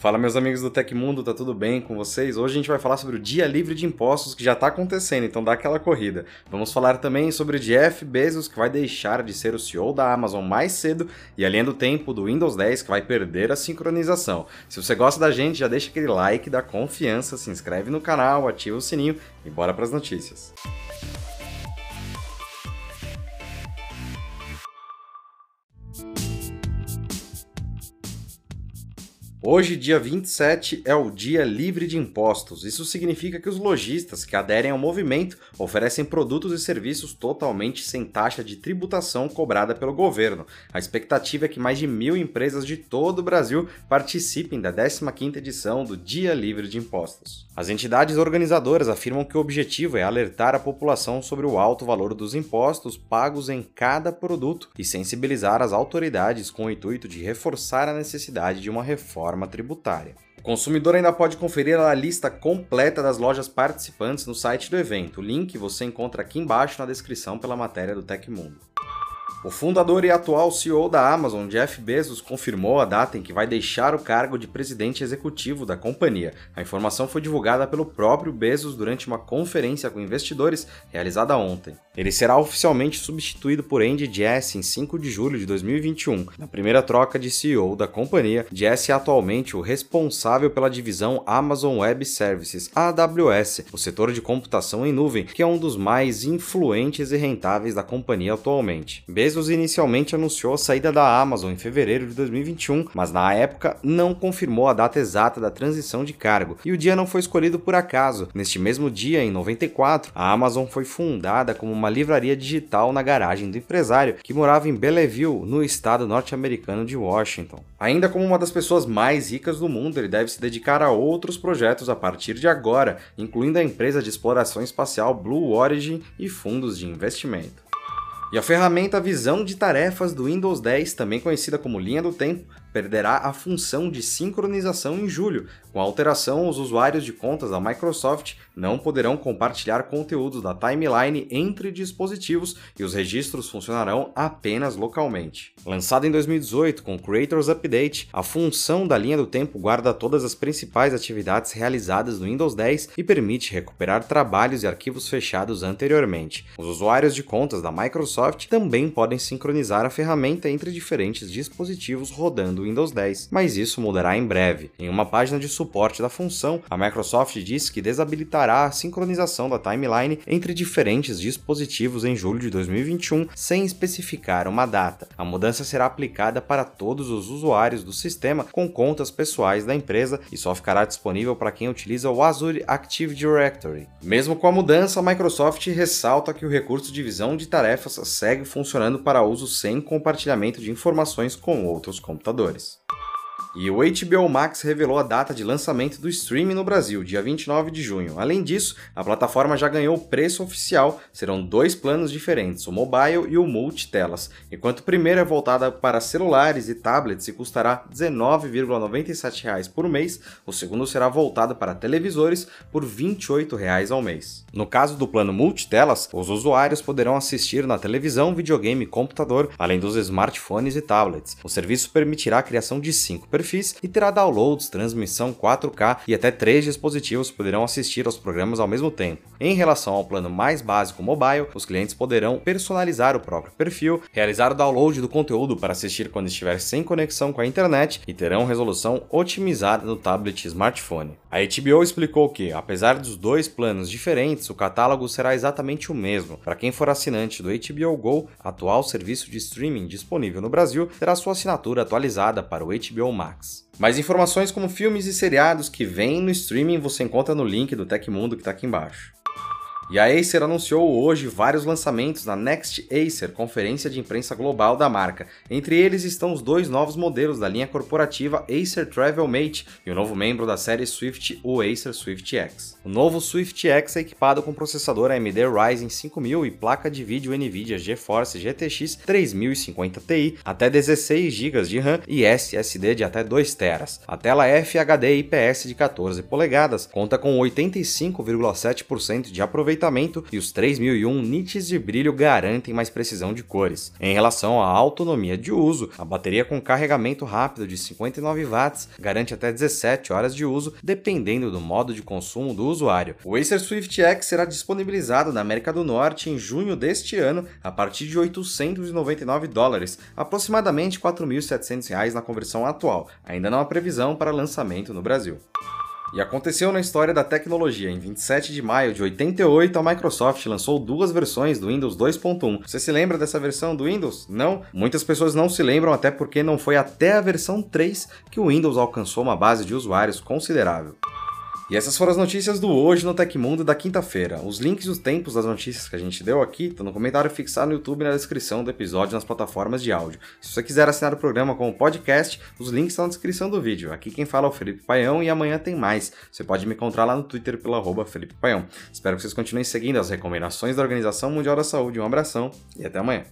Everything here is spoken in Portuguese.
Fala meus amigos do Tecmundo, tá tudo bem com vocês? Hoje a gente vai falar sobre o Dia Livre de Impostos que já tá acontecendo, então dá aquela corrida. Vamos falar também sobre o Jeff Bezos que vai deixar de ser o CEO da Amazon mais cedo e a linha do tempo do Windows 10 que vai perder a sincronização. Se você gosta da gente, já deixa aquele like, dá confiança, se inscreve no canal, ativa o sininho e bora para as notícias. Hoje, dia 27, é o Dia Livre de Impostos. Isso significa que os lojistas que aderem ao movimento oferecem produtos e serviços totalmente sem taxa de tributação cobrada pelo governo. A expectativa é que mais de mil empresas de todo o Brasil participem da 15ª edição do Dia Livre de Impostos. As entidades organizadoras afirmam que o objetivo é alertar a população sobre o alto valor dos impostos pagos em cada produto e sensibilizar as autoridades com o intuito de reforçar a necessidade de uma reforma reforma tributária. O consumidor ainda pode conferir a lista completa das lojas participantes no site do evento. O link você encontra aqui embaixo na descrição pela matéria do Tecmundo. O fundador e atual CEO da Amazon, Jeff Bezos, confirmou a data em que vai deixar o cargo de presidente executivo da companhia. A informação foi divulgada pelo próprio Bezos durante uma conferência com investidores realizada ontem. Ele será oficialmente substituído por Andy Jassy em 5 de julho de 2021. Na primeira troca de CEO da companhia, Jassy é atualmente o responsável pela divisão Amazon Web Services, AWS, o setor de computação em nuvem, que é um dos mais influentes e rentáveis da companhia atualmente. Bezos Bezos inicialmente anunciou a saída da Amazon em fevereiro de 2021, mas na época não confirmou a data exata da transição de cargo, e o dia não foi escolhido por acaso. Neste mesmo dia, em 94, a Amazon foi fundada como uma livraria digital na garagem do empresário que morava em Belleville, no estado norte-americano de Washington. Ainda como uma das pessoas mais ricas do mundo, ele deve se dedicar a outros projetos a partir de agora, incluindo a empresa de exploração espacial Blue Origin e fundos de investimento. E a ferramenta Visão de Tarefas do Windows 10, também conhecida como linha do tempo, perderá a função de sincronização em julho. Com a alteração, os usuários de contas da Microsoft não poderão compartilhar conteúdos da timeline entre dispositivos e os registros funcionarão apenas localmente. Lançado em 2018 com Creators Update, a função da linha do tempo guarda todas as principais atividades realizadas no Windows 10 e permite recuperar trabalhos e arquivos fechados anteriormente. Os usuários de contas da Microsoft também podem sincronizar a ferramenta entre diferentes dispositivos rodando Windows 10, mas isso mudará em breve. Em uma página de suporte da função, a Microsoft disse que desabilitará a sincronização da timeline entre diferentes dispositivos em julho de 2021, sem especificar uma data. A mudança será aplicada para todos os usuários do sistema com contas pessoais da empresa e só ficará disponível para quem utiliza o Azure Active Directory. Mesmo com a mudança, a Microsoft ressalta que o recurso de visão de tarefas segue funcionando para uso sem compartilhamento de informações com outros computadores. professores. E o HBO Max revelou a data de lançamento do streaming no Brasil, dia 29 de junho. Além disso, a plataforma já ganhou o preço oficial, serão dois planos diferentes, o mobile e o multitelas. Enquanto o primeiro é voltado para celulares e tablets e custará R$ 19,97 por mês, o segundo será voltado para televisores por R$ 28 ao mês. No caso do plano multitelas, os usuários poderão assistir na televisão, videogame e computador, além dos smartphones e tablets. O serviço permitirá a criação de cinco perfis e terá downloads, transmissão 4K e até três dispositivos poderão assistir aos programas ao mesmo tempo. Em relação ao plano mais básico mobile, os clientes poderão personalizar o próprio perfil, realizar o download do conteúdo para assistir quando estiver sem conexão com a internet e terão resolução otimizada no tablet e smartphone. A HBO explicou que, apesar dos dois planos diferentes, o catálogo será exatamente o mesmo. Para quem for assinante do HBO Go, atual serviço de streaming disponível no Brasil, terá sua assinatura atualizada para o HBO Max. Max. Mais informações como filmes e seriados que vêm no streaming você encontra no link do Tecmundo que está aqui embaixo. E a Acer anunciou hoje vários lançamentos na Next Acer, conferência de imprensa global da marca. Entre eles estão os dois novos modelos da linha corporativa Acer Travel Mate e o novo membro da série Swift, o Acer Swift X. O novo Swift X é equipado com processador AMD Ryzen 5000 e placa de vídeo NVIDIA GeForce GTX 3050 Ti, até 16 GB de RAM e SSD de até 2 TB. A tela FHD IPS de 14 polegadas conta com 85,7% de aproveitamento aproveitamento e os 3001 nits de brilho garantem mais precisão de cores. Em relação à autonomia de uso, a bateria com carregamento rápido de 59 watts garante até 17 horas de uso, dependendo do modo de consumo do usuário. O Acer Swift X será disponibilizado na América do Norte em junho deste ano a partir de 899 dólares, aproximadamente 4.700 reais na conversão atual. Ainda não há previsão para lançamento no Brasil. E aconteceu na história da tecnologia. Em 27 de maio de 88, a Microsoft lançou duas versões do Windows 2.1. Você se lembra dessa versão do Windows? Não? Muitas pessoas não se lembram, até porque não foi até a versão 3 que o Windows alcançou uma base de usuários considerável. E essas foram as notícias do Hoje no Tecmundo da quinta-feira. Os links e os tempos das notícias que a gente deu aqui estão no comentário fixado no YouTube e na descrição do episódio nas plataformas de áudio. Se você quiser assinar o programa como podcast, os links estão na descrição do vídeo. Aqui quem fala é o Felipe Paião e amanhã tem mais. Você pode me encontrar lá no Twitter pelo arroba Felipe Paião. Espero que vocês continuem seguindo as recomendações da Organização Mundial da Saúde. Um abração e até amanhã.